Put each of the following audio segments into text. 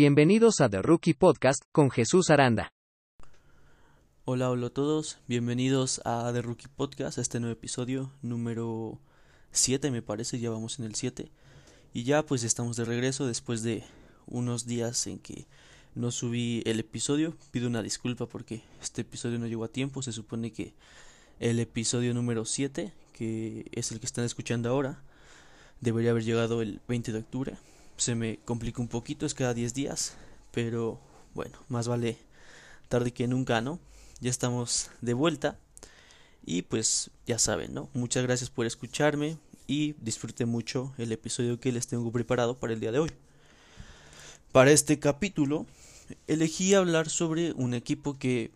Bienvenidos a The Rookie Podcast con Jesús Aranda. Hola, hola a todos, bienvenidos a The Rookie Podcast, este nuevo episodio número 7 me parece, ya vamos en el 7 y ya pues estamos de regreso después de unos días en que no subí el episodio, pido una disculpa porque este episodio no llegó a tiempo, se supone que el episodio número 7, que es el que están escuchando ahora, debería haber llegado el 20 de octubre, se me complica un poquito, es cada 10 días, pero bueno, más vale tarde que nunca, ¿no? Ya estamos de vuelta y pues ya saben, ¿no? Muchas gracias por escucharme y disfruten mucho el episodio que les tengo preparado para el día de hoy. Para este capítulo elegí hablar sobre un equipo que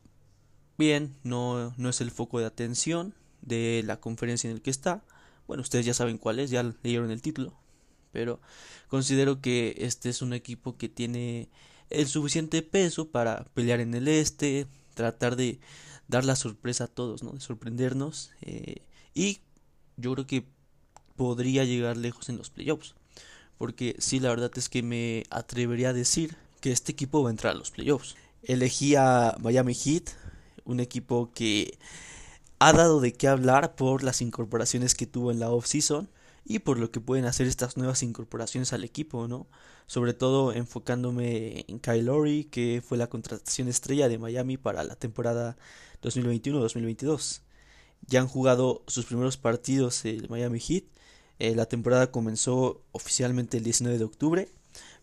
bien no, no es el foco de atención de la conferencia en el que está. Bueno, ustedes ya saben cuál es, ya leyeron el título pero considero que este es un equipo que tiene el suficiente peso para pelear en el este, tratar de dar la sorpresa a todos, ¿no? De sorprendernos eh, y yo creo que podría llegar lejos en los playoffs, porque sí, la verdad es que me atrevería a decir que este equipo va a entrar a los playoffs. Elegí a Miami Heat, un equipo que ha dado de qué hablar por las incorporaciones que tuvo en la off-season y por lo que pueden hacer estas nuevas incorporaciones al equipo, ¿no? Sobre todo enfocándome en Kyle Lowry, que fue la contratación estrella de Miami para la temporada 2021-2022. Ya han jugado sus primeros partidos el Miami Heat. Eh, la temporada comenzó oficialmente el 19 de octubre,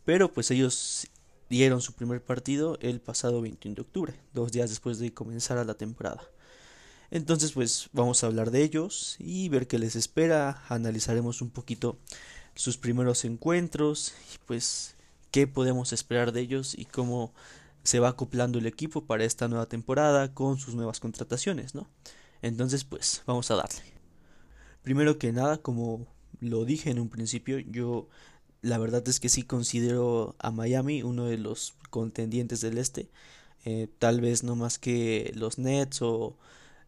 pero pues ellos dieron su primer partido el pasado 21 de octubre, dos días después de comenzar la temporada. Entonces pues vamos a hablar de ellos y ver qué les espera, analizaremos un poquito sus primeros encuentros y pues qué podemos esperar de ellos y cómo se va acoplando el equipo para esta nueva temporada con sus nuevas contrataciones, ¿no? Entonces pues vamos a darle. Primero que nada, como lo dije en un principio, yo la verdad es que sí considero a Miami uno de los contendientes del este. Eh, tal vez no más que los Nets o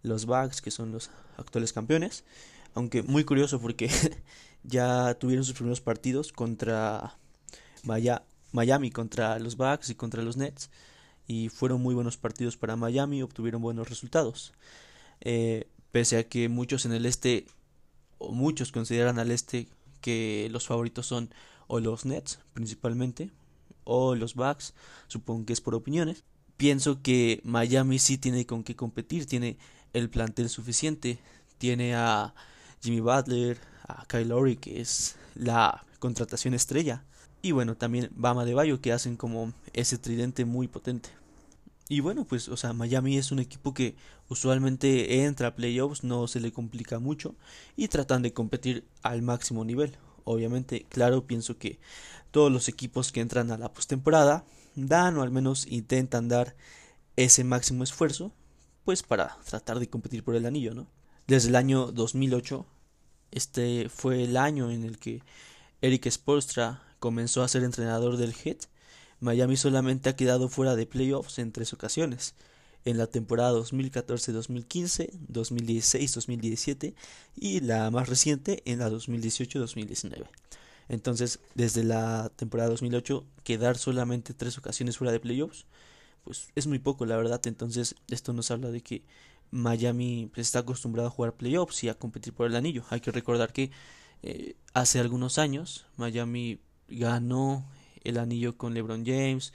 los Bucks, que son los actuales campeones. Aunque muy curioso porque ya tuvieron sus primeros partidos contra Miami, contra los Bucks y contra los Nets. Y fueron muy buenos partidos para Miami, obtuvieron buenos resultados. Eh, pese a que muchos en el este, o muchos consideran al este que los favoritos son o los Nets principalmente, o los Bucks, supongo que es por opiniones. Pienso que Miami sí tiene con qué competir, tiene el plantel suficiente. Tiene a Jimmy Butler, a Kyle Lowry, que es la contratación estrella. Y bueno, también Bama de Bayo, que hacen como ese tridente muy potente. Y bueno, pues, o sea, Miami es un equipo que usualmente entra a playoffs, no se le complica mucho y tratan de competir al máximo nivel. Obviamente, claro, pienso que todos los equipos que entran a la postemporada dan o al menos intentan dar ese máximo esfuerzo pues para tratar de competir por el anillo, ¿no? Desde el año 2008, este fue el año en el que Eric Spolstra comenzó a ser entrenador del Heat. Miami solamente ha quedado fuera de playoffs en tres ocasiones, en la temporada 2014-2015, 2016-2017 y la más reciente en la 2018-2019. Entonces, desde la temporada 2008, quedar solamente tres ocasiones fuera de playoffs pues es muy poco, la verdad. Entonces, esto nos habla de que Miami pues, está acostumbrado a jugar playoffs y a competir por el anillo. Hay que recordar que eh, hace algunos años Miami ganó el anillo con LeBron James,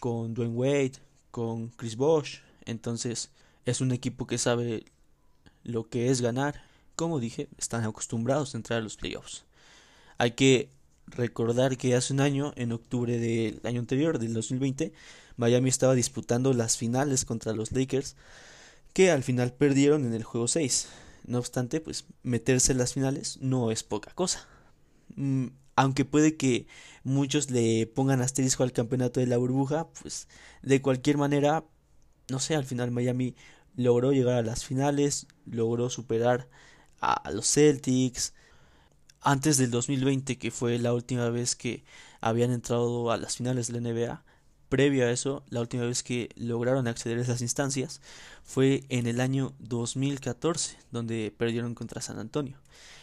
con Dwayne Wade, con Chris Bosh. Entonces, es un equipo que sabe lo que es ganar. Como dije, están acostumbrados a entrar a los playoffs. Hay que recordar que hace un año, en octubre del año anterior, del 2020, Miami estaba disputando las finales contra los Lakers, que al final perdieron en el juego 6. No obstante, pues meterse en las finales no es poca cosa. Mm, aunque puede que muchos le pongan asterisco al campeonato de la burbuja, pues de cualquier manera, no sé, al final Miami logró llegar a las finales, logró superar a los Celtics, antes del 2020, que fue la última vez que habían entrado a las finales de la NBA, previo a eso, la última vez que lograron acceder a esas instancias fue en el año 2014, donde perdieron contra San Antonio.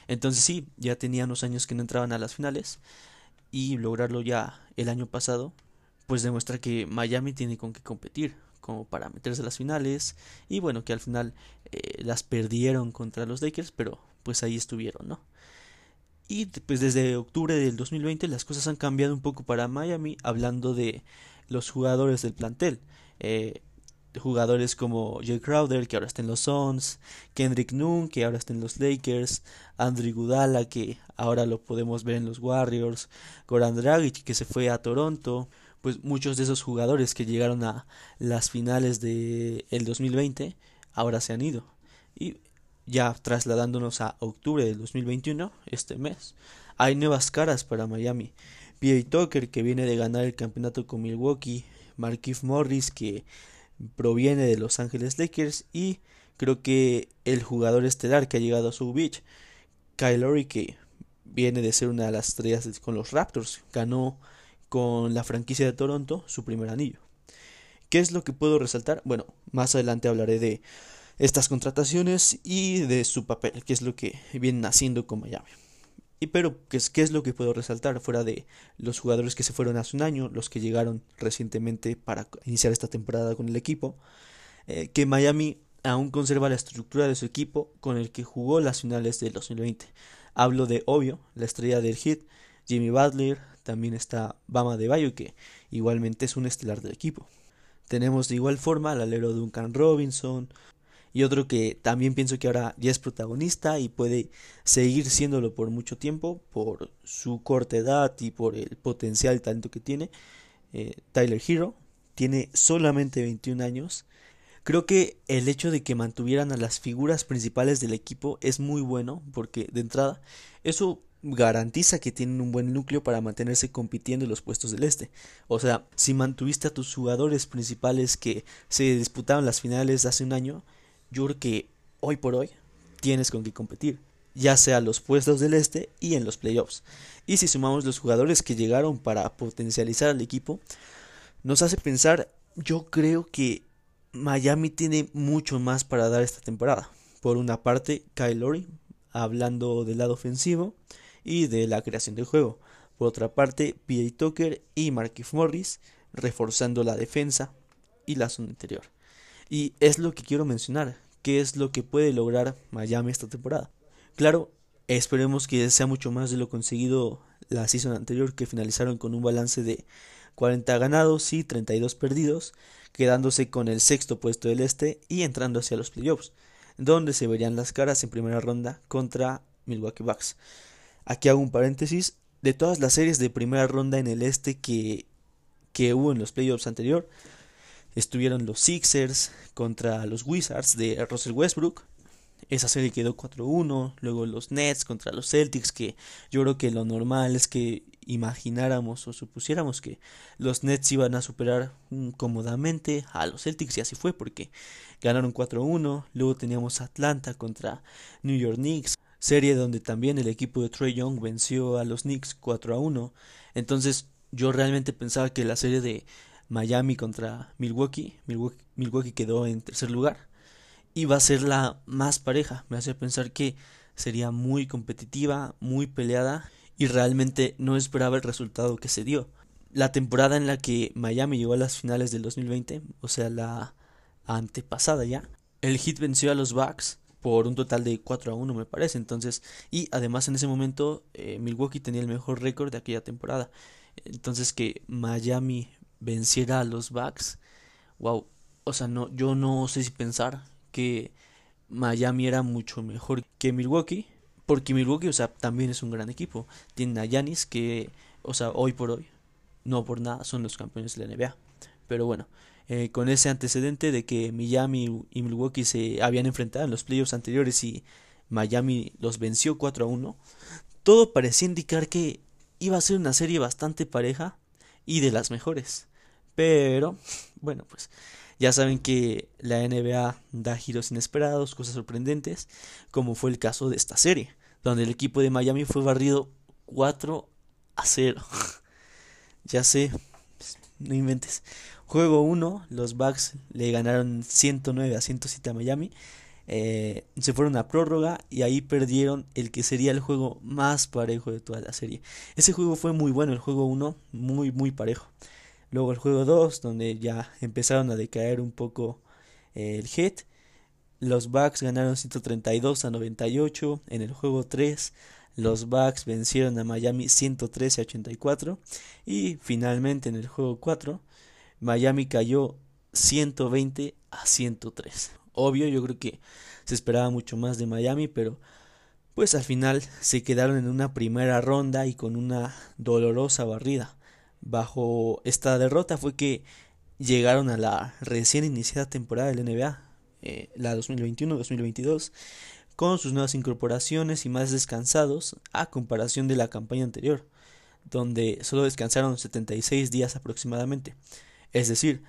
Entonces sí, ya tenían unos años que no entraban a las finales y lograrlo ya el año pasado, pues demuestra que Miami tiene con qué competir como para meterse a las finales y bueno que al final eh, las perdieron contra los Lakers pero pues ahí estuvieron no y pues desde octubre del 2020 las cosas han cambiado un poco para Miami hablando de los jugadores del plantel eh, jugadores como Jay Crowder, que ahora está en los Suns, Kendrick Nunn, que ahora está en los Lakers, Andrew Gudala, que ahora lo podemos ver en los Warriors, Goran Dragic, que se fue a Toronto, pues muchos de esos jugadores que llegaron a las finales del el 2020 ahora se han ido. Y ya trasladándonos a octubre del 2021, este mes, hay nuevas caras para Miami. P.A. Tucker, que viene de ganar el campeonato con Milwaukee, Markif Morris, que proviene de Los Ángeles Lakers y creo que el jugador estelar que ha llegado a su beach, Kyle que viene de ser una de las estrellas con los Raptors, ganó con la franquicia de Toronto su primer anillo. ¿Qué es lo que puedo resaltar? Bueno, más adelante hablaré de estas contrataciones y de su papel, que es lo que vienen haciendo con Miami. Y pero, ¿qué es, ¿qué es lo que puedo resaltar? Fuera de los jugadores que se fueron hace un año, los que llegaron recientemente para iniciar esta temporada con el equipo, eh, que Miami aún conserva la estructura de su equipo con el que jugó las finales del 2020. Hablo de Obvio, la estrella del hit, Jimmy Butler, también está Bama de Bayo, que igualmente es un estelar del equipo. Tenemos de igual forma al alero Duncan Robinson, y otro que también pienso que ahora ya es protagonista y puede seguir siéndolo por mucho tiempo por su corta edad y por el potencial talento que tiene. Eh, Tyler Hero tiene solamente 21 años. Creo que el hecho de que mantuvieran a las figuras principales del equipo es muy bueno porque de entrada eso garantiza que tienen un buen núcleo para mantenerse compitiendo en los puestos del este. O sea, si mantuviste a tus jugadores principales que se disputaron las finales hace un año, creo que hoy por hoy tienes con qué competir, ya sea los puestos del este y en los playoffs. Y si sumamos los jugadores que llegaron para potencializar al equipo, nos hace pensar, yo creo que Miami tiene mucho más para dar esta temporada. Por una parte, Kyle Lowry, hablando del lado ofensivo y de la creación del juego. Por otra parte, P.A. Tucker y Marquis Morris, reforzando la defensa y la zona interior. Y es lo que quiero mencionar, qué es lo que puede lograr Miami esta temporada. Claro, esperemos que sea mucho más de lo conseguido la season anterior que finalizaron con un balance de 40 ganados y 32 perdidos, quedándose con el sexto puesto del este y entrando hacia los playoffs, donde se verían las caras en primera ronda contra Milwaukee Bucks. Aquí hago un paréntesis, de todas las series de primera ronda en el este que, que hubo en los playoffs anterior, estuvieron los Sixers contra los Wizards de Russell Westbrook. Esa serie quedó 4-1. Luego los Nets contra los Celtics, que yo creo que lo normal es que imagináramos o supusiéramos que los Nets iban a superar cómodamente a los Celtics y así fue porque ganaron 4-1. Luego teníamos Atlanta contra New York Knicks, serie donde también el equipo de Trey Young venció a los Knicks 4-1. Entonces yo realmente pensaba que la serie de Miami contra Milwaukee. Milwaukee. quedó en tercer lugar. Y va a ser la más pareja. Me hace pensar que sería muy competitiva, muy peleada. Y realmente no esperaba el resultado que se dio. La temporada en la que Miami llegó a las finales del 2020, o sea, la antepasada ya, el Heat venció a los Bucks por un total de 4 a 1 me parece. Entonces, y además en ese momento eh, Milwaukee tenía el mejor récord de aquella temporada. Entonces que Miami venciera a los Bucks, wow, o sea, no, yo no sé si pensar que Miami era mucho mejor que Milwaukee, porque Milwaukee, o sea, también es un gran equipo. Tienen a Yanis que, o sea, hoy por hoy, no por nada, son los campeones de la NBA. Pero bueno, eh, con ese antecedente de que Miami y Milwaukee se habían enfrentado en los playoffs anteriores y Miami los venció 4 a 1, todo parecía indicar que iba a ser una serie bastante pareja y de las mejores. Pero, bueno, pues ya saben que la NBA da giros inesperados, cosas sorprendentes, como fue el caso de esta serie, donde el equipo de Miami fue barrido 4 a 0. ya sé, no inventes. Juego 1, los Bucks le ganaron 109 a 107 a Miami. Eh, se fueron a prórroga y ahí perdieron el que sería el juego más parejo de toda la serie. Ese juego fue muy bueno, el juego 1, muy, muy parejo. Luego el juego 2, donde ya empezaron a decaer un poco eh, el hit. Los Bucks ganaron 132 a 98. En el juego 3, los Bucks vencieron a Miami 113 a 84. Y finalmente en el juego 4, Miami cayó 120 a 103. Obvio, yo creo que se esperaba mucho más de Miami, pero pues al final se quedaron en una primera ronda y con una dolorosa barrida. Bajo esta derrota fue que llegaron a la recién iniciada temporada del NBA, eh, la 2021-2022, con sus nuevas incorporaciones y más descansados a comparación de la campaña anterior, donde solo descansaron 76 días aproximadamente. Es decir,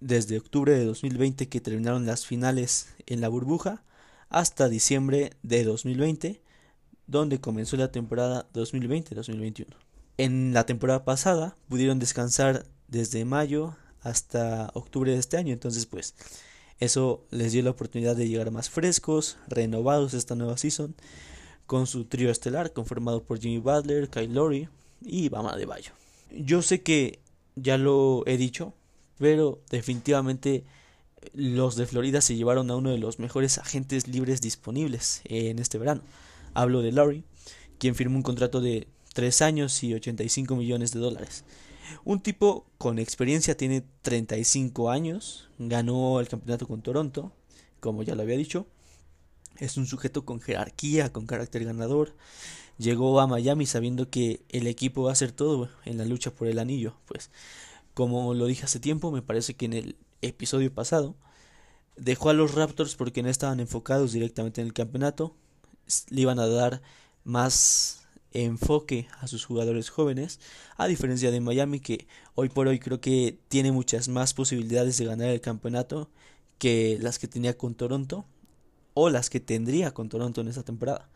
desde octubre de 2020 que terminaron las finales en la burbuja hasta diciembre de 2020 donde comenzó la temporada 2020-2021. En la temporada pasada pudieron descansar desde mayo hasta octubre de este año, entonces pues eso les dio la oportunidad de llegar más frescos, renovados esta nueva season, con su trío estelar conformado por Jimmy Butler, Kyle Lowry y Bama de Bayo. Yo sé que ya lo he dicho, pero definitivamente los de Florida se llevaron a uno de los mejores agentes libres disponibles en este verano. Hablo de Lowry, quien firmó un contrato de 3 años y 85 millones de dólares. Un tipo con experiencia, tiene 35 años, ganó el campeonato con Toronto, como ya lo había dicho. Es un sujeto con jerarquía, con carácter ganador. Llegó a Miami sabiendo que el equipo va a hacer todo en la lucha por el anillo. Pues, como lo dije hace tiempo, me parece que en el episodio pasado, dejó a los Raptors porque no estaban enfocados directamente en el campeonato. Le iban a dar más enfoque a sus jugadores jóvenes, a diferencia de Miami que hoy por hoy creo que tiene muchas más posibilidades de ganar el campeonato que las que tenía con Toronto o las que tendría con Toronto en esta temporada.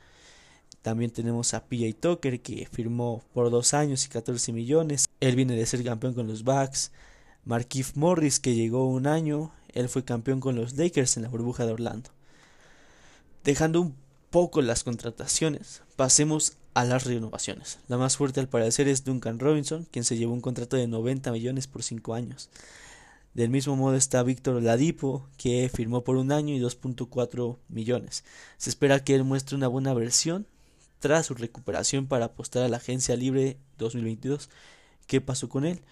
También tenemos a PJ Tucker que firmó por dos años y 14 millones. Él viene de ser campeón con los Bucks. Markif Morris que llegó un año. Él fue campeón con los Lakers en la burbuja de Orlando. Dejando un poco las contrataciones, pasemos a las renovaciones. La más fuerte al parecer es Duncan Robinson, quien se llevó un contrato de 90 millones por 5 años. Del mismo modo está Víctor Ladipo, que firmó por un año y 2.4 millones. Se espera que él muestre una buena versión tras su recuperación para apostar a la agencia libre 2022. ¿Qué pasó con él?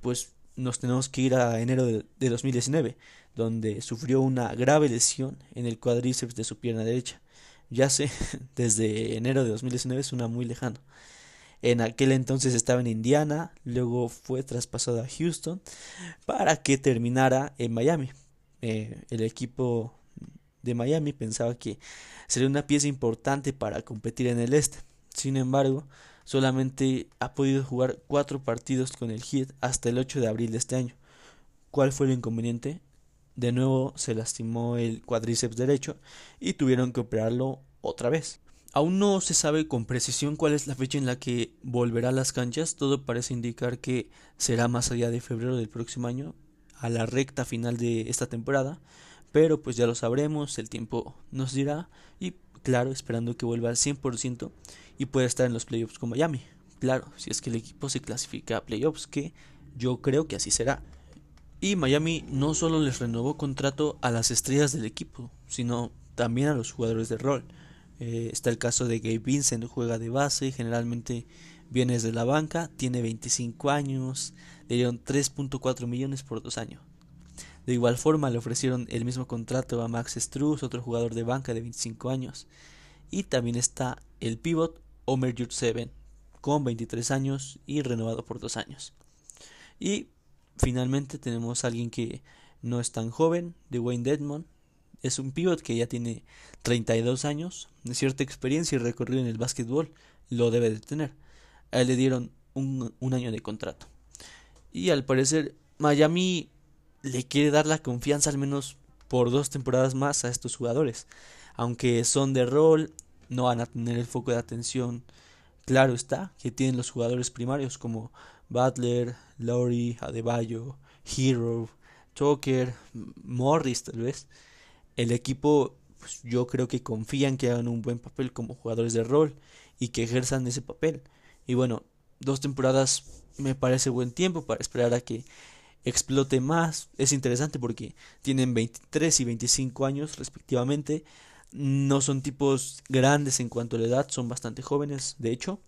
Pues nos tenemos que ir a enero de, de 2019, donde sufrió una grave lesión en el cuádriceps de su pierna derecha ya sé, desde enero de 2019 es una muy lejano. En aquel entonces estaba en Indiana, luego fue traspasado a Houston para que terminara en Miami. Eh, el equipo de Miami pensaba que sería una pieza importante para competir en el este. Sin embargo, solamente ha podido jugar cuatro partidos con el Heat hasta el 8 de abril de este año. ¿Cuál fue el inconveniente? de nuevo se lastimó el cuádriceps derecho y tuvieron que operarlo otra vez. Aún no se sabe con precisión cuál es la fecha en la que volverá a las canchas, todo parece indicar que será más allá de febrero del próximo año, a la recta final de esta temporada, pero pues ya lo sabremos, el tiempo nos dirá y claro, esperando que vuelva al 100% y pueda estar en los playoffs con Miami. Claro, si es que el equipo se clasifica a playoffs, que yo creo que así será. Y Miami no solo les renovó contrato a las estrellas del equipo, sino también a los jugadores de rol. Eh, está el caso de Gabe Vincent, juega de base, generalmente viene desde la banca, tiene 25 años, le dieron 3.4 millones por dos años. De igual forma le ofrecieron el mismo contrato a Max Struz, otro jugador de banca de 25 años. Y también está el pivot Omer Seven, con 23 años y renovado por dos años. Y Finalmente tenemos a alguien que no es tan joven, de Wayne Dedmon. Es un pivot que ya tiene 32 años, de cierta experiencia y recorrido en el básquetbol, lo debe de tener. A él le dieron un año de contrato. Y al parecer Miami le quiere dar la confianza al menos por dos temporadas más a estos jugadores. Aunque son de rol, no van a tener el foco de atención. Claro está que tienen los jugadores primarios como Butler, Lowry, Adebayo, Hero, Tucker, Morris tal vez. El equipo pues, yo creo que confían que hagan un buen papel como jugadores de rol y que ejerzan ese papel. Y bueno, dos temporadas me parece buen tiempo para esperar a que explote más. Es interesante porque tienen 23 y 25 años respectivamente. No son tipos grandes en cuanto a la edad, son bastante jóvenes, de hecho.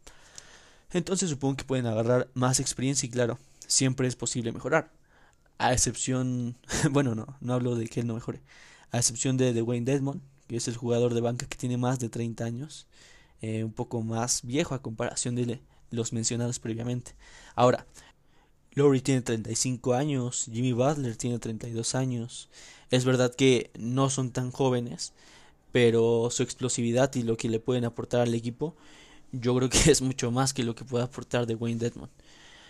Entonces supongo que pueden agarrar más experiencia y claro, siempre es posible mejorar. A excepción, bueno, no, no hablo de que él no mejore. A excepción de, de Wayne Desmond, que es el jugador de banca que tiene más de 30 años. Eh, un poco más viejo a comparación de los mencionados previamente. Ahora, Lowry tiene 35 años, Jimmy Butler tiene 32 años. Es verdad que no son tan jóvenes, pero su explosividad y lo que le pueden aportar al equipo, yo creo que es mucho más que lo que puede aportar de Wayne Dedmon.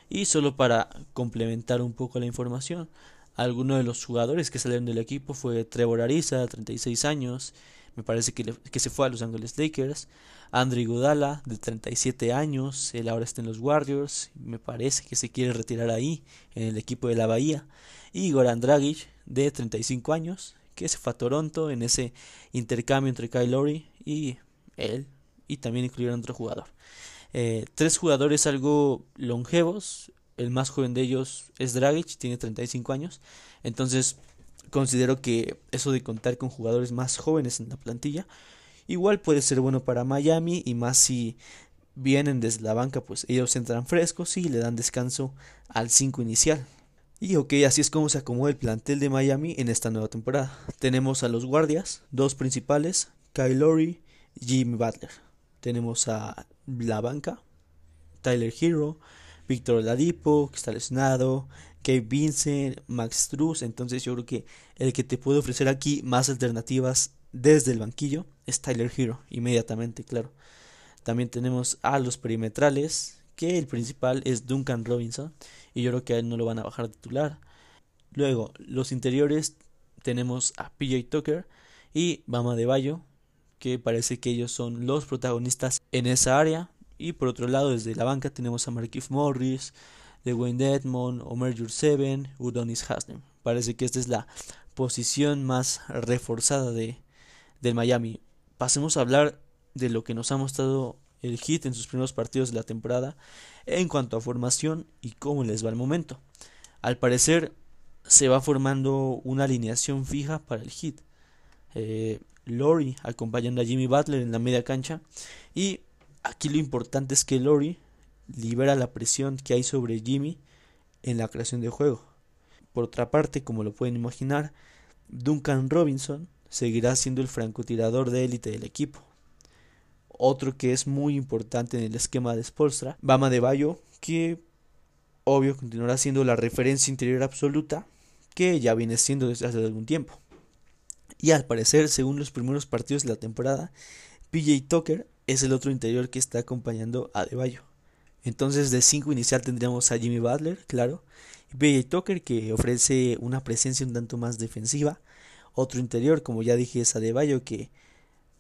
Y solo para complementar un poco la información, alguno de los jugadores que salieron del equipo fue Trevor Ariza, 36 años, me parece que, que se fue a Los Angeles Lakers. Andrew Gudala, de 37 años, él ahora está en los Warriors, me parece que se quiere retirar ahí, en el equipo de la Bahía. Y Goran Dragic, de 35 años, que se fue a Toronto en ese intercambio entre Kyle Lowry y él, y también incluyeron otro jugador. Eh, tres jugadores algo longevos, el más joven de ellos es Dragic, tiene 35 años, entonces considero que eso de contar con jugadores más jóvenes en la plantilla igual puede ser bueno para Miami y más si vienen desde la banca pues ellos entran frescos y le dan descanso al 5 inicial. Y ok, así es como se acomoda el plantel de Miami en esta nueva temporada. Tenemos a los guardias, dos principales, Kyle Lowry y Jimmy Butler. Tenemos a la banca, Tyler Hero, Víctor Ladipo, que está lesionado, Kate Vincent, Max Truss. Entonces yo creo que el que te puede ofrecer aquí más alternativas desde el banquillo es Tyler Hero, inmediatamente, claro. También tenemos a los perimetrales, que el principal es Duncan Robinson, y yo creo que a él no lo van a bajar titular. Luego, los interiores tenemos a PJ Tucker y Bama de Bayo, que parece que ellos son los protagonistas en esa área. Y por otro lado, desde la banca tenemos a Markif Morris, de Wayne Edmond, Omer Jurseven, Udonis Hasnem. Parece que esta es la posición más reforzada de, del Miami. Pasemos a hablar de lo que nos ha mostrado el Hit en sus primeros partidos de la temporada en cuanto a formación y cómo les va el momento. Al parecer se va formando una alineación fija para el Hit. Eh, Lori acompañando a Jimmy Butler en la media cancha y aquí lo importante es que Lori libera la presión que hay sobre Jimmy en la creación de juego. Por otra parte, como lo pueden imaginar, Duncan Robinson seguirá siendo el francotirador de élite del equipo. Otro que es muy importante en el esquema de Spolstra, Bama de Bayo, que obvio continuará siendo la referencia interior absoluta que ya viene siendo desde hace algún tiempo. Y al parecer, según los primeros partidos de la temporada, PJ Tucker es el otro interior que está acompañando a De. Entonces de 5 inicial tendríamos a Jimmy Butler, claro, PJ Tucker que ofrece una presencia un tanto más defensiva. Otro interior, como ya dije, es Adebayo que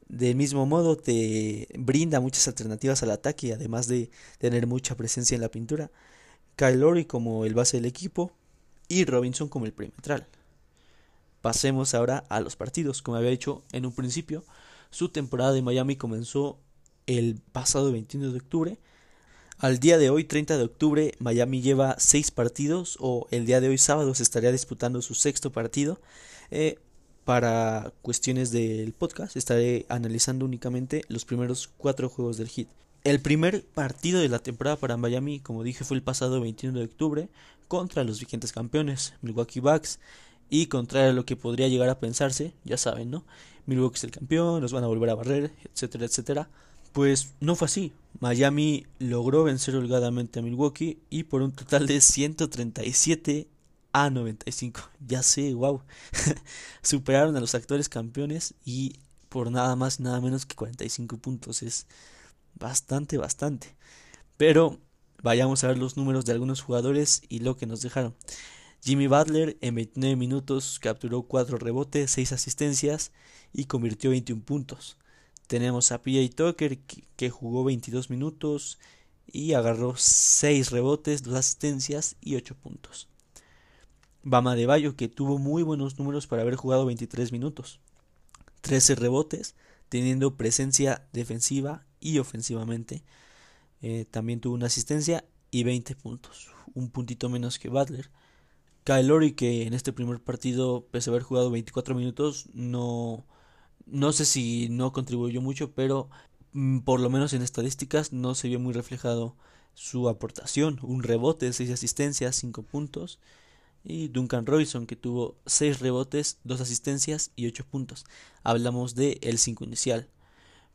del mismo modo te brinda muchas alternativas al ataque, además de tener mucha presencia en la pintura. Kyle Lowry como el base del equipo y Robinson como el perimetral. Pasemos ahora a los partidos. Como había dicho en un principio, su temporada de Miami comenzó el pasado 21 de octubre al día de hoy, 30 de octubre, Miami lleva seis partidos, o el día de hoy sábado se estaría disputando su sexto partido. Eh, para cuestiones del podcast, estaré analizando únicamente los primeros cuatro juegos del hit. El primer partido de la temporada para Miami, como dije, fue el pasado 21 de octubre contra los vigentes campeones, Milwaukee Bucks. Y contrario a lo que podría llegar a pensarse, ya saben, ¿no? Milwaukee es el campeón, nos van a volver a barrer, etcétera, etcétera. Pues no fue así. Miami logró vencer holgadamente a Milwaukee y por un total de 137 a 95. Ya sé, wow. Superaron a los actores campeones y por nada más nada menos que 45 puntos. Es bastante, bastante. Pero vayamos a ver los números de algunos jugadores y lo que nos dejaron. Jimmy Butler en 29 minutos capturó 4 rebotes, 6 asistencias y convirtió 21 puntos. Tenemos a PJ Tucker que, jugó 22 minutos y agarró 6 rebotes, 2 asistencias y 8 puntos. Bama de Bayo que tuvo muy buenos números para haber jugado 23 minutos. 13 rebotes, teniendo presencia defensiva y ofensivamente. eh, también tuvo una asistencia y 20 puntos, un puntito menos que Butler. Kyle Lowry, que en este primer partido, pese a haber jugado 24 minutos, no, no sé si no contribuyó mucho, pero mm, por lo menos en estadísticas no se vio muy reflejado su aportación. Un rebote, 6 asistencias, 5 puntos. Y Duncan Robinson, que tuvo 6 rebotes, 2 asistencias y 8 puntos. Hablamos de el 5 inicial.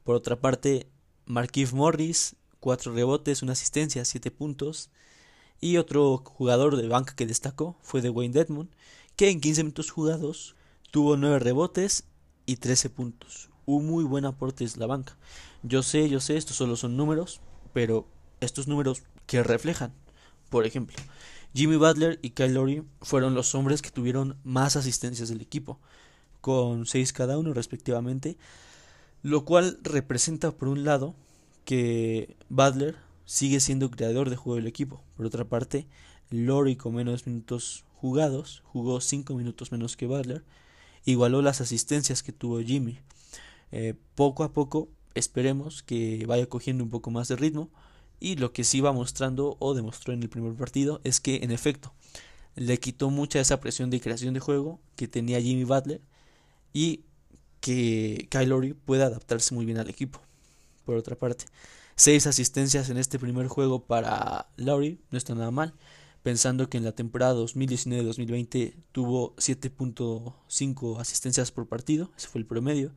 Por otra parte, Marquise Morris, 4 rebotes, 1 asistencia, 7 puntos. Y otro jugador de banca que destacó fue de Wayne Dedmon, que en 15 minutos jugados tuvo 9 rebotes y 13 puntos. Un muy buen aporte de la banca. Yo sé, yo sé, estos solo son números, pero estos números que reflejan, por ejemplo, Jimmy Butler y Kyle Lowry fueron los hombres que tuvieron más asistencias del equipo, con 6 cada uno respectivamente, lo cual representa por un lado que Butler sigue siendo creador de juego del equipo. Por otra parte, Lori con menos minutos jugados, jugó 5 minutos menos que Butler, igualó las asistencias que tuvo Jimmy. Eh, poco a poco esperemos que vaya cogiendo un poco más de ritmo y lo que sí va mostrando o demostró en el primer partido es que en efecto le quitó mucha esa presión de creación de juego que tenía Jimmy Butler y que Kyle Lowry puede adaptarse muy bien al equipo. Por otra parte, Seis asistencias en este primer juego para Lowry, no está nada mal. Pensando que en la temporada 2019-2020 tuvo 7.5 asistencias por partido, ese fue el promedio.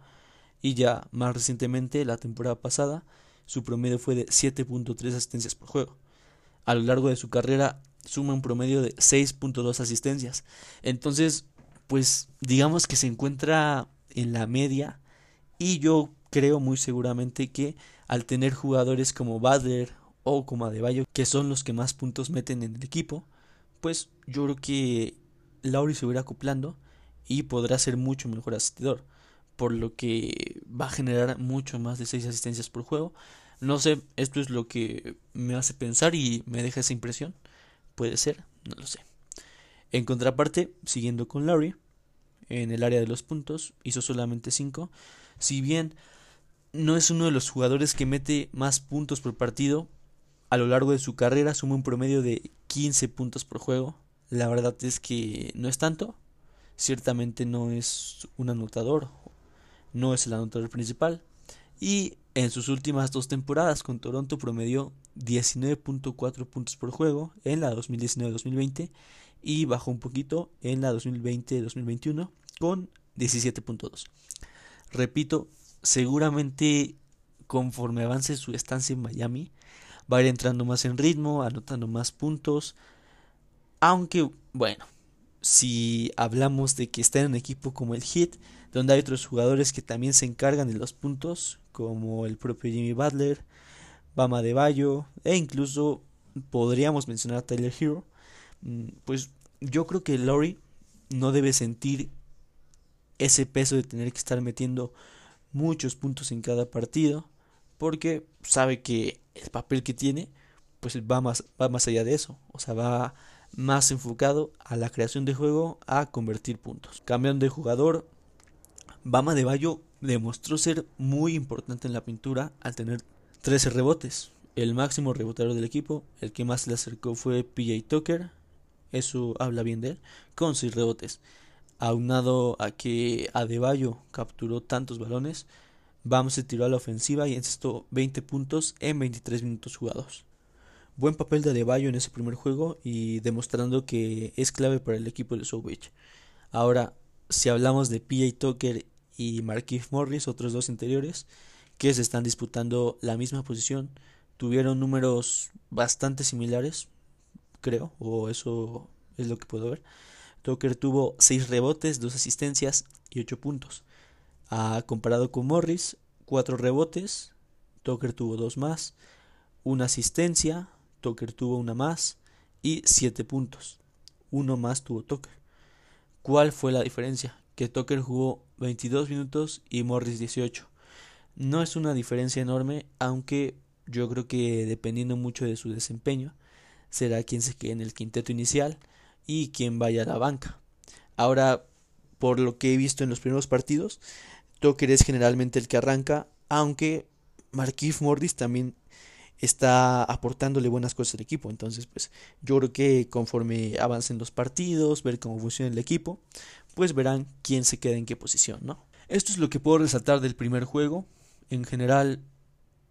Y ya más recientemente, la temporada pasada, su promedio fue de 7.3 asistencias por juego. A lo largo de su carrera suma un promedio de 6.2 asistencias. Entonces, pues digamos que se encuentra en la media y yo creo muy seguramente que al tener jugadores como Butler o como Adebayo, que son los que más puntos meten en el equipo, pues yo creo que Lauri se irá acoplando y podrá ser mucho mejor asistidor, por lo que va a generar mucho más de 6 asistencias por juego. No sé, esto es lo que me hace pensar y me deja esa impresión. Puede ser, no lo sé. En contraparte, siguiendo con Lauri, en el área de los puntos, hizo solamente 5. Si bien no es uno de los jugadores que mete más puntos por partido. A lo largo de su carrera suma un promedio de 15 puntos por juego. La verdad es que no es tanto. Ciertamente no es un anotador. No es el anotador principal. Y en sus últimas dos temporadas con Toronto promedió 19.4 puntos por juego en la 2019-2020 y bajó un poquito en la 2020-2021 con 17.2. Repito, seguramente conforme avance su estancia en Miami, va a ir entrando más en ritmo, anotando más puntos. Aunque, bueno, si hablamos de que está en un equipo como el Heat, donde hay otros jugadores que también se encargan de los puntos, como el propio Jimmy Butler, Bama de Bayo, e incluso podríamos mencionar a Tyler Hero, mm, pues yo creo que Laurie no debe sentir ese peso de tener que estar metiendo muchos puntos en cada partido porque sabe que el papel que tiene pues va más, va más allá de eso, o sea, va más enfocado a la creación de juego, a convertir puntos. Cambiando de jugador, Bama de Bayo demostró ser muy importante en la pintura al tener 13 rebotes. El máximo rebotador del equipo, el que más le acercó fue PJ Tucker, eso habla bien de él, con 6 rebotes aunado a que Adebayo capturó tantos balones, Bam se tiró a la ofensiva y encestó 20 puntos en 23 minutos jugados. Buen papel de Adebayo en ese primer juego y demostrando que es clave para el equipo de Southwich. Ahora, si hablamos de PJ Tucker y Marquise Morris, otros dos interiores, que se están disputando la misma posición, tuvieron números bastante similares, creo, o eso es lo que puedo ver. Tucker tuvo 6 rebotes, 2 asistencias y 8 puntos. Ah, comparado con Morris, 4 rebotes, Tucker tuvo 2 más, una asistencia, Tucker tuvo una más y 7 puntos. Uno más tuvo Tucker. ¿Cuál fue la diferencia? Que Tucker jugó 22 minutos y Morris 18. No es una diferencia enorme, aunque yo creo que dependiendo mucho de su desempeño, será quien se quede en el quinteto inicial y quien vaya a la banca. Ahora, por lo que he visto en los primeros partidos, Tucker es generalmente el que arranca, aunque Marquise Morris también está aportándole buenas cosas al equipo. Entonces, pues yo creo que conforme avancen los partidos, ver cómo funciona el equipo, pues verán quién se queda en qué posición, ¿no? Esto es lo que puedo resaltar del primer juego. En general,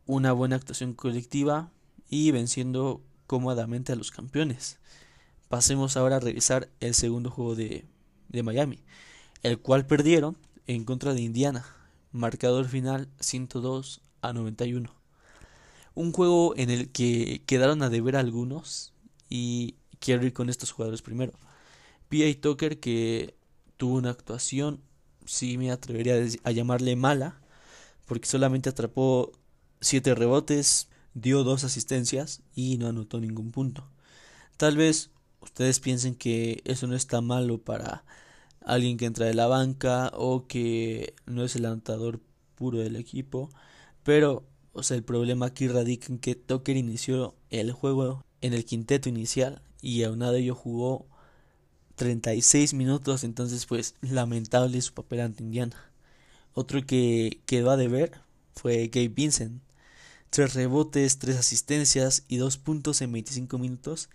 una buena actuación colectiva y venciendo cómodamente a los campeones. Pasemos ahora a revisar el segundo juego de, de Miami, el cual perdieron en contra de Indiana, marcador final 102 a 91. Un juego en el que quedaron a deber algunos y quiero ir con estos jugadores primero. P.A. Tucker que tuvo una actuación, sí me atrevería a llamarle mala, porque solamente atrapó 7 rebotes, dio dos asistencias y no anotó ningún punto. Tal vez ustedes piensen que eso no está malo para alguien que entra de la banca o que no es el anotador puro del equipo, pero o sea, el problema aquí radica en que Tucker inició el juego en el quinteto inicial y aún de ello jugó 36 minutos, entonces pues lamentable su papel ante Indiana. Otro que quedó a deber fue Gabe Vincent. Tres rebotes, tres asistencias y dos puntos en 25 minutos.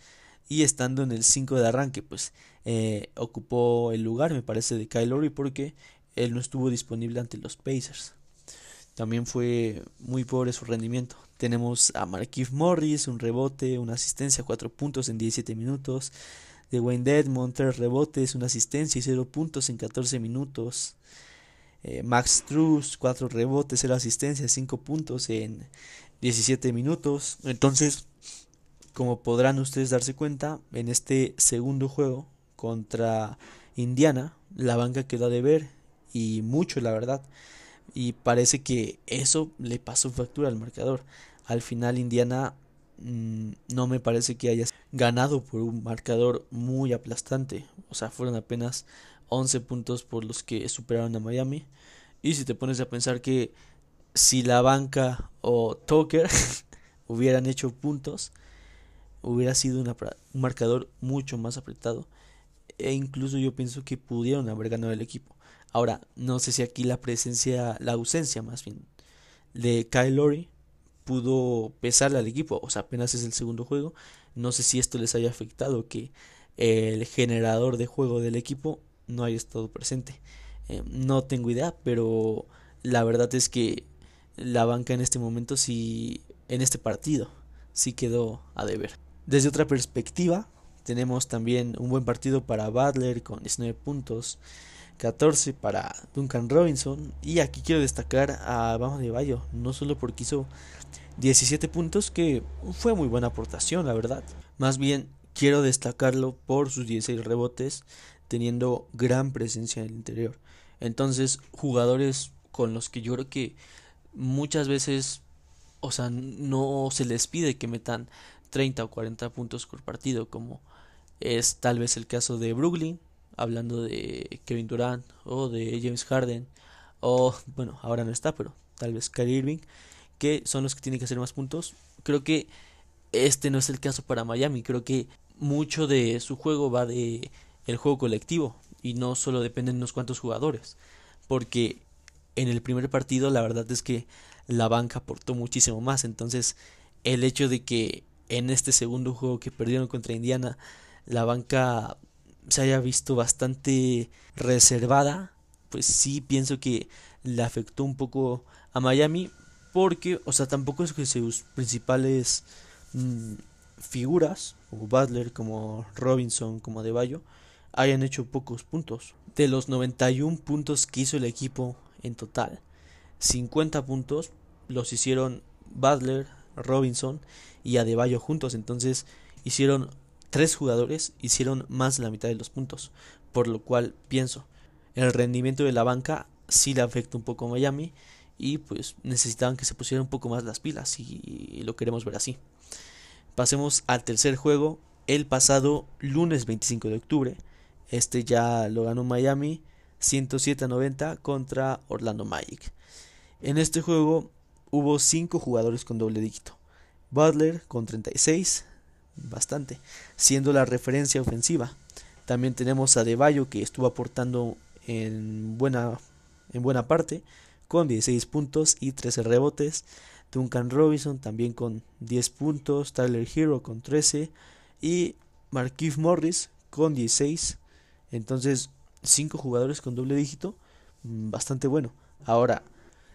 Y estando en el 5 de arranque, pues eh, ocupó el lugar, me parece, de Kyle Lowry porque él no estuvo disponible ante los Pacers. También fue muy pobre su rendimiento. Tenemos a Marquise Morris, un rebote, una asistencia, cuatro puntos en 17 minutos. De Wayne Dedmon, tres rebotes, una asistencia y cero puntos en 14 minutos. Eh, Max Truss, cuatro rebotes, cero asistencia, cinco puntos en 17 minutos. Entonces, como podrán ustedes darse cuenta, en este segundo juego contra Indiana, la banca quedó a deber y mucho, la verdad y parece que eso le pasó factura al marcador. Al final Indiana mm, no me parece que haya ganado por un marcador muy aplastante. O sea, fueron apenas 11 puntos por los que superaron a Miami. Y si te pones a pensar que si la banca o Tucker hubieran hecho puntos, hubiera sido un marcador mucho más apretado. E incluso yo pienso que pudieron haber ganado el equipo. Ahora, no sé si aquí la presencia, la ausencia más bien, de Kyle Lowry pudo pesarle al equipo, o sea, apenas es el segundo juego. No sé si esto les haya afectado que el generador de juego del equipo no haya estado presente. Eh, no tengo idea, pero la verdad es que la banca en este momento sí, en este partido, sí quedó a deber. Desde otra perspectiva, tenemos también un buen partido para Butler con 19 puntos. 14 para Duncan Robinson. Y aquí quiero destacar a Bama de Bayo, no solo porque hizo 17 puntos, que fue muy buena aportación, la verdad. Más bien quiero destacarlo por sus 16 rebotes, teniendo gran presencia en el interior. Entonces, jugadores con los que yo creo que muchas veces, o sea, no se les pide que metan 30 o 40 puntos por partido, como es tal vez el caso de Brooklyn, hablando de Kevin Durant o de James Harden o bueno, ahora no está, pero tal vez Kyrie Irving, que son los que tienen que hacer más puntos. Creo que este no es el caso para Miami, creo que mucho de su juego va de el juego colectivo y no solo dependen de unos cuantos jugadores, porque en el primer partido la verdad es que la banca aportó muchísimo más, entonces el hecho de que en este segundo juego que perdieron contra Indiana la banca se haya visto bastante reservada, pues sí pienso que le afectó un poco a Miami porque, o sea, tampoco es que sus principales mm, figuras, como Butler, como Robinson, como De Bayo, hayan hecho pocos puntos. De los 91 puntos que hizo el equipo en total, 50 puntos los hicieron Butler, Robinson y Adebayo juntos, entonces hicieron tres jugadores hicieron más de la mitad de los puntos, por lo cual pienso, el rendimiento de la banca sí le afecta un poco a Miami y pues necesitaban que se pusieran un poco más las pilas y lo queremos ver así. Pasemos al tercer juego, el pasado lunes 25 de octubre. Este ya lo ganó Miami 107 a 90 contra Orlando Magic. En este juego hubo 5 jugadores con doble dígito. Butler con 36, bastante, siendo la referencia ofensiva. También tenemos a Deballo que estuvo aportando en buena, en buena parte con 16 puntos y 13 rebotes. Duncan Robinson también con 10 puntos, Tyler Hero con 13 y Marquise Morris con 16. Entonces, 5 jugadores con doble dígito, mm, bastante bueno. Ahora,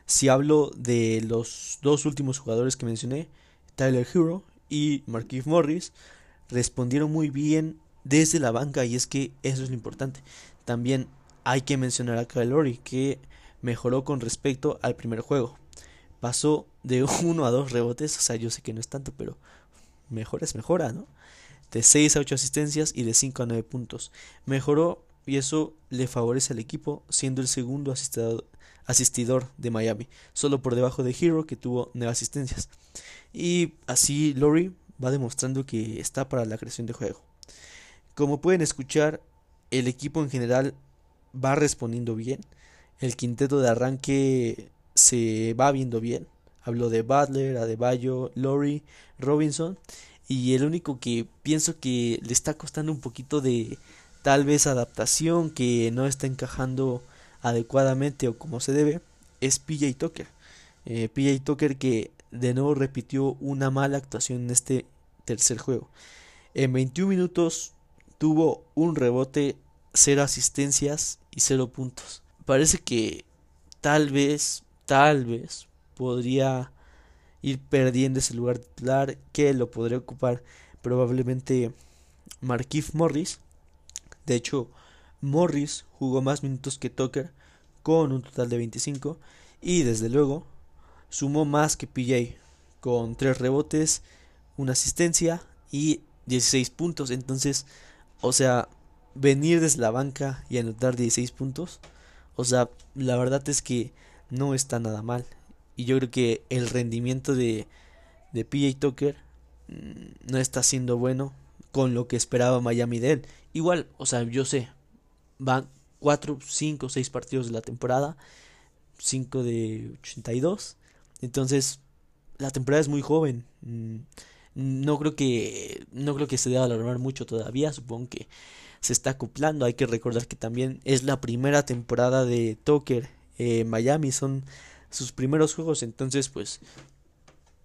si hablo de los dos últimos jugadores que mencioné, Tyler Hero y Marquise Morris, respondieron muy bien desde la banca y es que eso es lo importante. También hay que mencionar a Kyle que mejoró con respecto al primer juego. Pasó de 1 a 2 rebotes, o sea, yo sé que no es tanto, pero mejor es mejora, ¿no? De 6 a 8 asistencias y de 5 a 9 puntos. Mejoró y eso le favorece al equipo, siendo el segundo asistidor de Miami, solo por debajo de Hero que tuvo 9 asistencias. Y así Lowry va demostrando que está para la creación de juego. Como pueden escuchar, el equipo en general va respondiendo bien. El quinteto de arranque se va viendo bien. Hablo de Butler, Adebayo, Lori, Robinson. Y el único que pienso que le está costando un poquito de tal vez adaptación, que no está encajando adecuadamente o como se debe, es PJ Tucker. Eh, PJ Tucker que de nuevo repitió una mala actuación en este tercer juego. En 21 minutos tuvo un rebote, cero asistencias y cero puntos. Parece que tal vez, tal vez podría ir perdiendo ese lugar titular que lo podría ocupar probablemente Marquise Morris. De hecho, Morris jugó más minutos que Tucker con un total de 25 y desde luego sumó más que PJ con 3 rebotes, una asistencia y 16 puntos. Entonces, o sea, venir desde la banca y anotar 16 puntos, o sea, la verdad es que no está nada mal. Y yo creo que el rendimiento de, de PJ Tucker mm, no está siendo bueno con lo que esperaba Miami de él. Igual, o sea, yo sé, van 4, 5, 6 partidos de la temporada, 5 de 82. Entonces, la temporada es muy joven. Mm, no creo que no creo que se deba alarmar mucho todavía, supongo que se está acoplando. Hay que recordar que también es la primera temporada de Tucker en Miami, son sus primeros juegos, entonces pues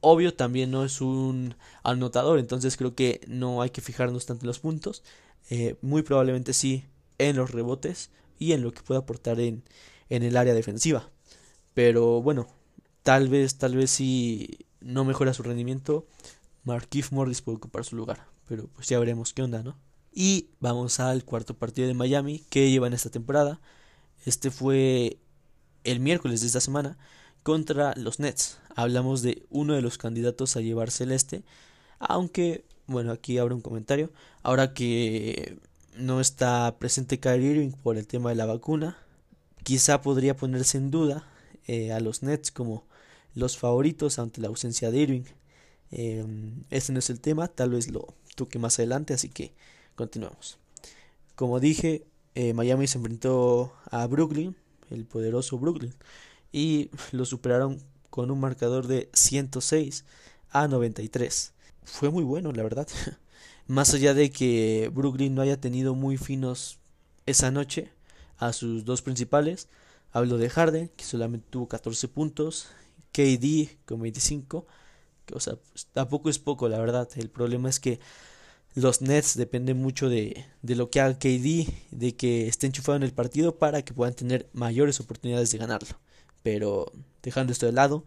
obvio también no es un anotador, entonces creo que no hay que fijarnos tanto en los puntos, eh, muy probablemente sí en los rebotes y en lo que pueda aportar en, en el área defensiva. Pero bueno, tal vez, tal vez si no mejora su rendimiento, Marquise Morris puede ocupar su lugar. Pero pues ya veremos qué onda, ¿no? Y vamos al cuarto partido de Miami que llevan esta temporada. Este fue el miércoles de esta semana contra los Nets. Hablamos de uno de los candidatos a llevarse el este. Aunque, bueno, aquí abro un comentario. Ahora que no está presente Kyrie Irving por el tema de la vacuna, quizá podría ponerse en duda eh, a los Nets como los favoritos ante la ausencia de Irving. Eh, este no es el tema, tal vez lo toque más adelante, así que continuamos. Como dije, eh, Miami se enfrentó a Brooklyn, el poderoso Brooklyn, y lo superaron con un marcador de 106 a 93. Fue muy bueno, la verdad. más allá de que Brooklyn no haya tenido muy finos esa noche a sus dos principales, hablo de Harden, que solamente tuvo 14 puntos, KD con 25, o sea, pues, tampoco es poco, la verdad. El problema es que los Nets dependen mucho de, de lo que haga KD, de que esté enchufado en el partido para que puedan tener mayores oportunidades de ganarlo. Pero dejando esto de lado,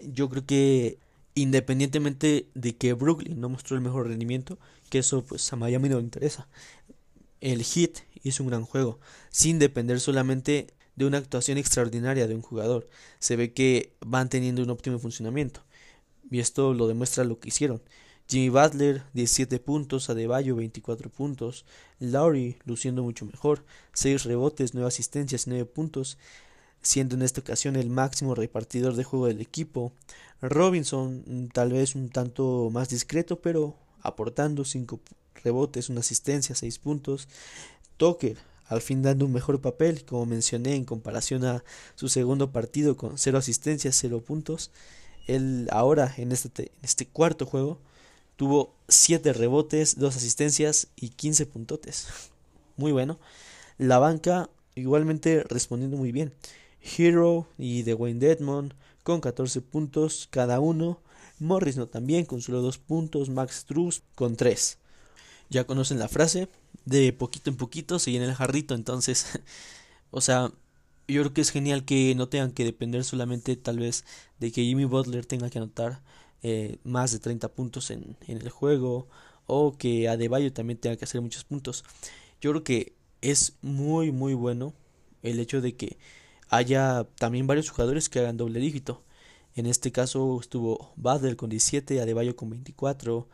yo creo que independientemente de que Brooklyn no mostró el mejor rendimiento, que eso pues a Miami no le interesa. El Heat hizo un gran juego, sin depender solamente de una actuación extraordinaria de un jugador. Se ve que van teniendo un óptimo funcionamiento. Y esto lo demuestra lo que hicieron. Jimmy Butler 17 puntos, Adebayo 24 puntos, Lowry luciendo mucho mejor, 6 rebotes, 9 asistencias, 9 puntos, siendo en esta ocasión el máximo repartidor de juego del equipo. Robinson mm, tal vez un tanto más discreto, pero aportando 5 rebotes, una asistencia, 6 puntos. Tucker al fin dando un mejor papel, como mencioné, en comparación a su segundo partido con 0 asistencias, 0 puntos. Él ahora en este, este cuarto juego tuvo 7 rebotes, 2 asistencias y 15 puntotes. Muy bueno. La banca igualmente respondiendo muy bien. Hero y Dwayne Dedmon con 14 puntos cada uno. Morris no también con solo 2 puntos. Max Truss con 3. Ya conocen la frase, de poquito en poquito se llena el jarrito, entonces, o sea, yo creo que es genial que no tengan que depender solamente tal vez de que Jimmy Butler tenga que anotar eh, más de 30 puntos en, en, el juego o que Adebayo también tenga que hacer muchos puntos. Yo creo que es muy muy bueno el hecho de que haya también varios jugadores que hagan doble dígito. En este caso estuvo Butler con 17, Adebayo con 24,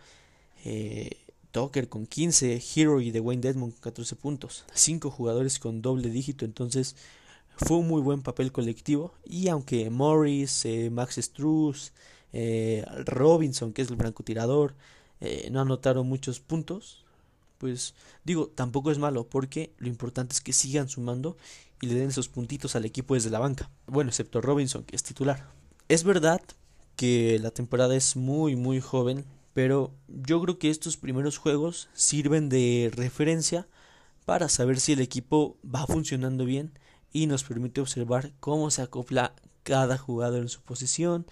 eh, Tucker con 15, Hero y Wayne Dedmon con 14 puntos. Cinco jugadores con doble dígito, entonces fue un muy buen papel colectivo. Y aunque Morris, eh, Max Struz, eh, Robinson, que es el francotirador, eh, no anotaron muchos puntos, pues digo, tampoco es malo, porque lo importante es que sigan sumando y le den esos puntitos al equipo desde la banca. Bueno, excepto Robinson, que es titular. Es verdad que la temporada es muy, muy joven, pero yo creo que estos primeros juegos sirven de referencia para saber si el equipo va funcionando bien y nos permite observar cómo se acopla cada jugador en su posición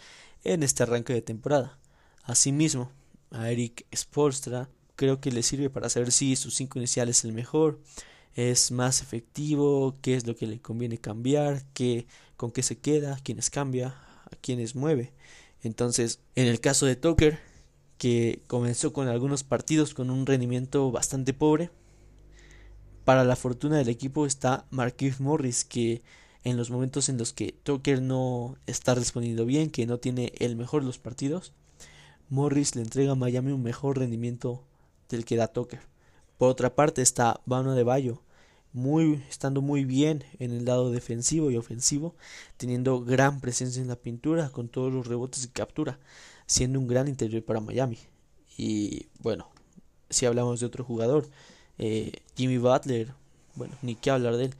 en este arranque de temporada. Asimismo, a Eric Spolstra creo que le sirve para saber si su 5 inicial es el mejor, es más efectivo, qué es lo que le conviene cambiar, qué, con qué se queda, quiénes cambia, a quiénes mueve. Entonces, en el caso de Tucker, que comenzó con algunos partidos con un rendimiento bastante pobre. Para la fortuna del equipo está Marquise Morris, que en los momentos en los que Tucker no está respondiendo bien, que no tiene el mejor de los partidos, Morris le entrega a Miami un mejor rendimiento del que da Tucker. Por otra parte está Bano de Bayo, muy, estando muy bien en el lado defensivo y ofensivo, teniendo gran presencia en la pintura con todos los rebotes y captura siendo un gran interior para Miami. Y bueno, si hablamos de otro jugador, eh, Jimmy Butler, bueno, ni qué hablar de él,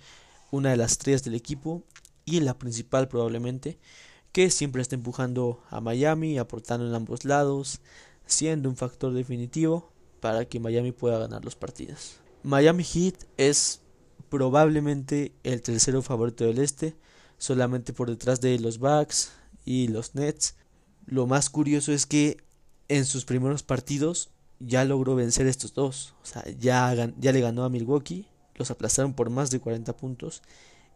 una de las tres del equipo y la principal probablemente, que siempre está empujando a Miami, aportando en ambos lados, siendo un factor definitivo para que Miami pueda ganar los partidos. Miami Heat es probablemente el tercero favorito del este, solamente por detrás de los Bucks y los Nets, lo más curioso es que en sus primeros partidos ya logró vencer estos dos. O sea, ya, ya le ganó a Milwaukee, los aplazaron por más de 40 puntos.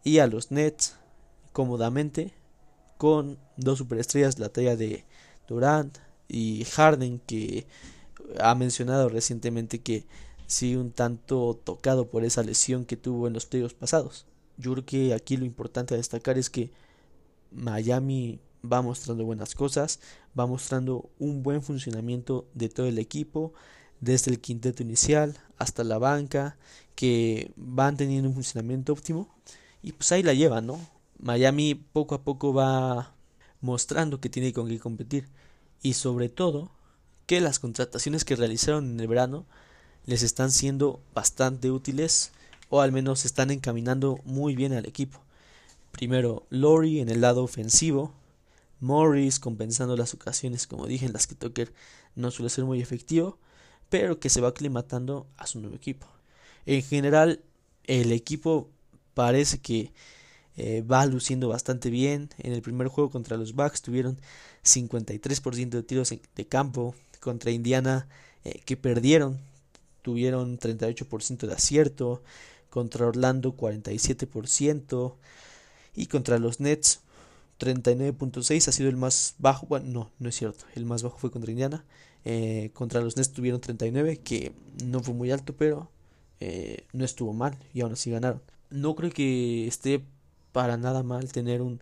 Y a los Nets cómodamente con dos superestrellas la talla de Durant y Harden que ha mencionado recientemente que sí un tanto tocado por esa lesión que tuvo en los playoffs pasados. Yo creo que aquí lo importante a destacar es que Miami va mostrando buenas cosas, va mostrando un buen funcionamiento de todo el equipo, desde el quinteto inicial hasta la banca, que van teniendo un funcionamiento óptimo y pues ahí la llevan, ¿no? Miami poco a poco va mostrando que tiene con qué competir y sobre todo que las contrataciones que realizaron en el verano les están siendo bastante útiles o al menos están encaminando muy bien al equipo. Primero, Lori en el lado ofensivo, Morris compensando las ocasiones, como dije, en las que Tucker no suele ser muy efectivo, pero que se va aclimatando a su nuevo equipo. En general, el equipo parece que eh, va luciendo bastante bien. En el primer juego contra los Bucks tuvieron 53% de tiros de campo. Contra Indiana, eh, que perdieron, tuvieron 38% de acierto. Contra Orlando, 47%. Y contra los Nets, 39.6 ha sido el más bajo. Bueno, no, no es cierto. El más bajo fue contra Indiana. Eh, contra los Nets tuvieron 39, que no fue muy alto, pero eh, no estuvo mal y aún así ganaron. No creo que esté para nada mal tener un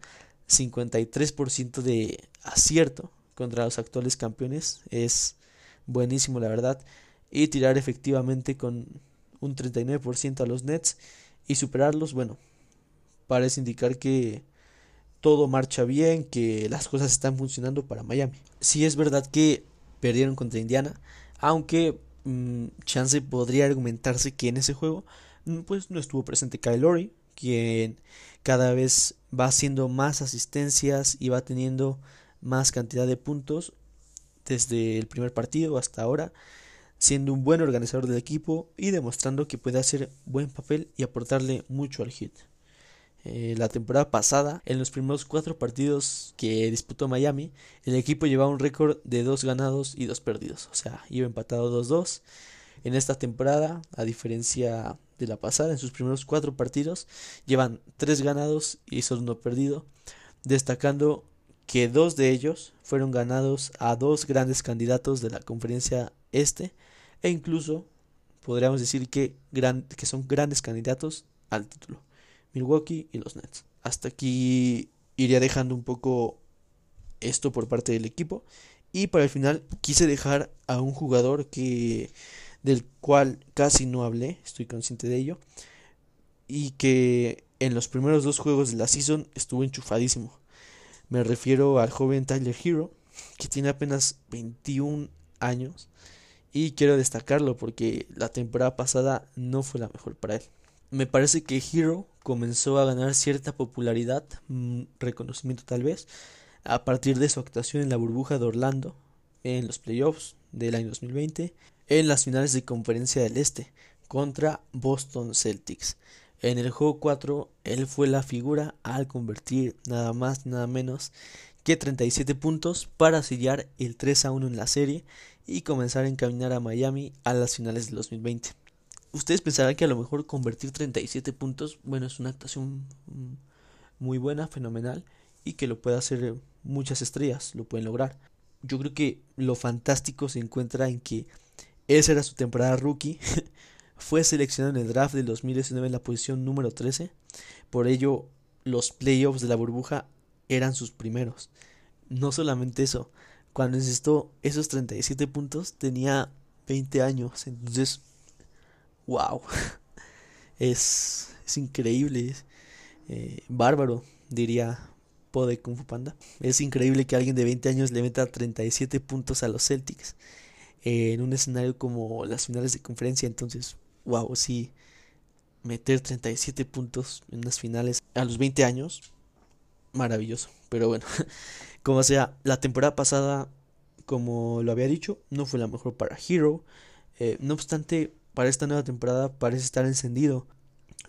53% de acierto contra los actuales campeones. Es buenísimo, la verdad. Y tirar efectivamente con un 39% a los Nets y superarlos, bueno, parece indicar que todo marcha bien, que las cosas están funcionando para Miami. Sí es verdad que perdieron contra Indiana, aunque mm, chance podría argumentarse que en ese juego mm, pues no estuvo presente Kyle Lowry, quien cada vez va haciendo más asistencias y va teniendo más cantidad de puntos desde el primer partido hasta ahora, siendo un buen organizador del equipo y demostrando que puede hacer buen papel y aportarle mucho al hit. Eh, la temporada pasada, en los primeros cuatro partidos que disputó Miami, el equipo llevaba un récord de dos ganados y dos perdidos. O sea, iba empatado 2-2. En esta temporada, a diferencia de la pasada, en sus primeros cuatro partidos, llevan tres ganados y solo uno perdido, destacando que dos de ellos fueron ganados a dos grandes candidatos de la conferencia este e incluso podríamos decir que, que son grandes candidatos al título. Milwaukee y los Nets. Hasta aquí iría dejando un poco esto por parte del equipo. Y para el final quise dejar a un jugador que del cual casi no hablé, estoy consciente de ello, y que en los primeros dos juegos de la season estuvo enchufadísimo. Me refiero al joven Tyler Hero, que tiene apenas 21 años, y quiero destacarlo porque la temporada pasada no fue la mejor para él. Me parece que Hero comenzó a ganar cierta popularidad, mm, reconocimiento tal vez, a partir de su actuación en la burbuja de Orlando en los playoffs del año 2020, en las finales de conferencia del Este contra Boston Celtics. En el juego 4, él fue la figura al convertir nada más nada menos que 37 puntos para sellar el 3 a 1 en la serie y comenzar a encaminar a Miami a las finales del 2020 ustedes pensarán que a lo mejor convertir 37 puntos, bueno, es una actuación mm, muy buena, fenomenal, y que lo puede hacer muchas estrellas, lo pueden lograr. Yo creo que lo fantástico se encuentra en que esa era su temporada rookie, fue seleccionado en el draft del 2019 en la posición número 13, por ello los playoffs de la burbuja eran sus primeros. No solamente eso, cuando necesitó esos 37 puntos tenía 20 años, entonces wow, es, es increíble, eh, bárbaro, diría Pode Kung Fu Panda. Es increíble que alguien de 20 años le meta 37 puntos a los Celtics en un escenario como las finales de conferencia. Entonces, wow, sí, meter 37 puntos en las finales a los 20 años, maravilloso. Pero bueno, como sea, la temporada pasada, como lo había dicho, no fue la mejor para Hero. Eh, no obstante, para esta nueva temporada parece estar encendido.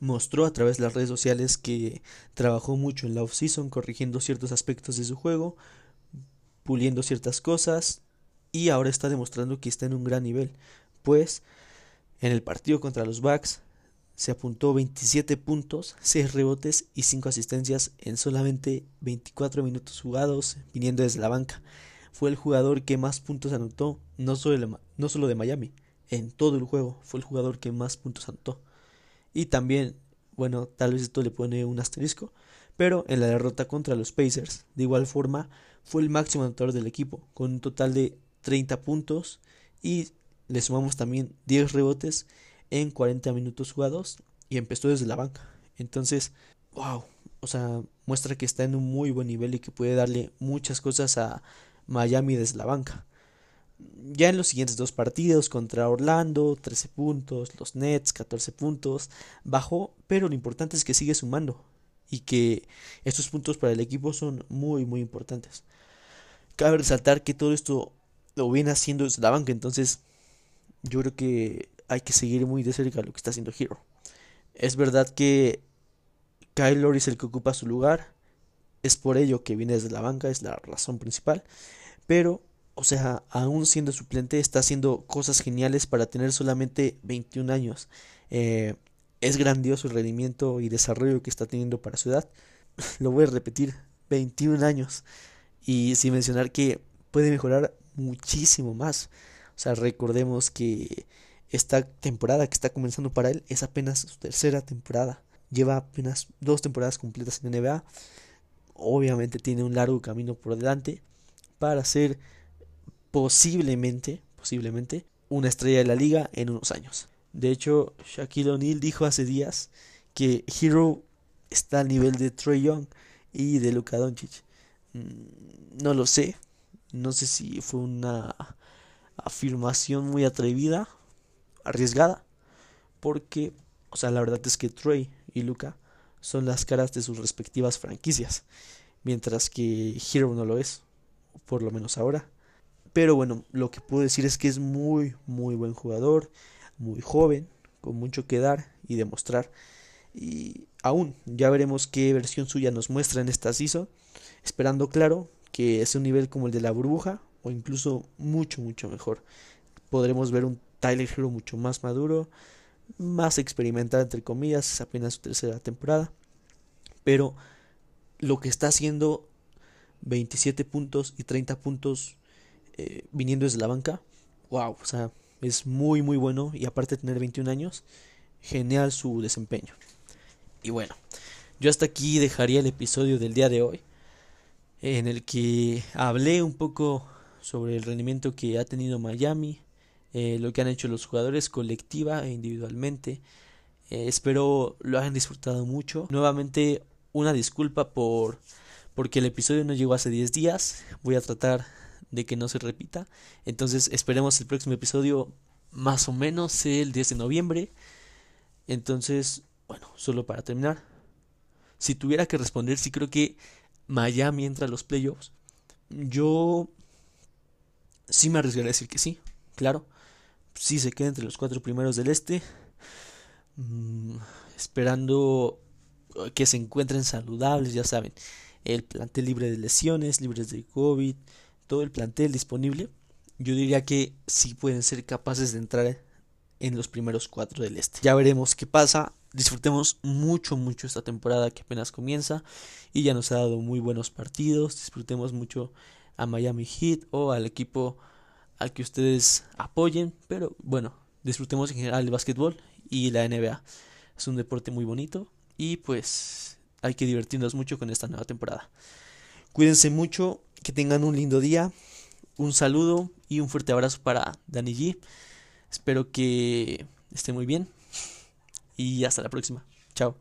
Mostró a través de las redes sociales que trabajó mucho en la off-season corrigiendo ciertos aspectos de su juego, puliendo ciertas cosas y ahora está demostrando que está en un gran nivel, pues en el partido contra los Bucks se apuntó 27 puntos, 6 rebotes y 5 asistencias en solamente 24 minutos jugados viniendo desde la banca. Fue el jugador que más puntos anotó, no solo de, no solo de Miami, en todo el juego. Fue el jugador que más puntos anotó. Y también, bueno, tal vez esto le pone un asterisco, pero en la derrota contra los Pacers, de igual forma, fue el máximo anotador del equipo, con un total de 30 puntos y le sumamos también 10 rebotes en 40 minutos jugados y empezó desde la banca. Entonces, wow, o sea, muestra que está en un muy buen nivel y que puede darle muchas cosas a Miami desde la banca ya en los siguientes dos partidos contra Orlando, 13 puntos, los Nets, 14 puntos, bajó, pero lo importante es que sigue sumando y que estos puntos para el equipo son muy, muy importantes. Cabe resaltar que todo esto lo viene haciendo desde la banca, entonces yo creo que hay que seguir muy de cerca lo que está haciendo Hero. Es verdad que Kyle Lowry es el que ocupa su lugar, es por ello que viene desde la banca, es la razón principal, pero o sea, aún siendo suplente, está haciendo cosas geniales para tener solamente 21 años. Eh, es grandioso el rendimiento y desarrollo que está teniendo para su edad. Lo voy a repetir, 21 años. Y sin mencionar que puede mejorar muchísimo más. O sea, recordemos que esta temporada que está comenzando para él es apenas su tercera temporada. Lleva apenas dos temporadas completas en NBA. Obviamente tiene un largo camino por delante para ser posiblemente, posiblemente, una estrella de la liga en unos años. De hecho, Shaquille O'Neal dijo hace días que Hero está al nivel de Trey Young y de Luka Doncic. Mm, no lo sé, no sé si fue una afirmación muy atrevida, arriesgada, porque, o sea, la verdad es que Trey y Luka son las caras de sus respectivas franquicias, mientras que Hero no lo es, por lo menos ahora. Pero bueno, lo que puedo decir es que es muy, muy buen jugador, muy joven, con mucho que dar y demostrar. Y aún, ya veremos qué versión suya nos muestra en esta season. Esperando, claro, que sea un nivel como el de la burbuja o incluso mucho, mucho mejor. Podremos ver un Tyler Hero mucho más maduro, más experimental, entre comillas, es apenas su tercera temporada. Pero lo que está haciendo 27 puntos y 30 puntos eh, viniendo desde la banca, wow, o sea, es muy, muy bueno. Y aparte de tener 21 años, genial su desempeño. Y bueno, yo hasta aquí dejaría el episodio del día de hoy, en el que hablé un poco sobre el rendimiento que ha tenido Miami, eh, lo que han hecho los jugadores colectiva e individualmente. Eh, espero lo hayan disfrutado mucho. Nuevamente, una disculpa por porque el episodio no llegó hace 10 días. Voy a tratar de que no se repita. Entonces esperemos el próximo episodio más o menos el 10 de noviembre. Entonces, bueno, solo para terminar. Si tuviera que responder, si creo que Miami entra a los playoffs. Yo sí me arriesgaría a decir que sí, claro. Sí se queda entre los cuatro primeros del este. Mm, esperando que se encuentren saludables, ya saben. El plantel libre de lesiones, libres de COVID, todo el plantel disponible. Yo diría que sí pueden ser capaces de entrar en los primeros cuatro del este. Ya veremos qué pasa. Disfrutemos mucho, mucho esta temporada que apenas comienza y ya nos ha dado muy buenos partidos. Disfrutemos mucho a Miami Heat o al equipo al que ustedes apoyen. Pero bueno, disfrutemos en general el básquetbol y la NBA. Es un deporte muy bonito y pues hay que divertirnos mucho con esta nueva temporada. Cuídense mucho, que tengan un lindo día. Un saludo y un fuerte abrazo para Dani G. Espero que esté muy bien. Y hasta la próxima. Chao.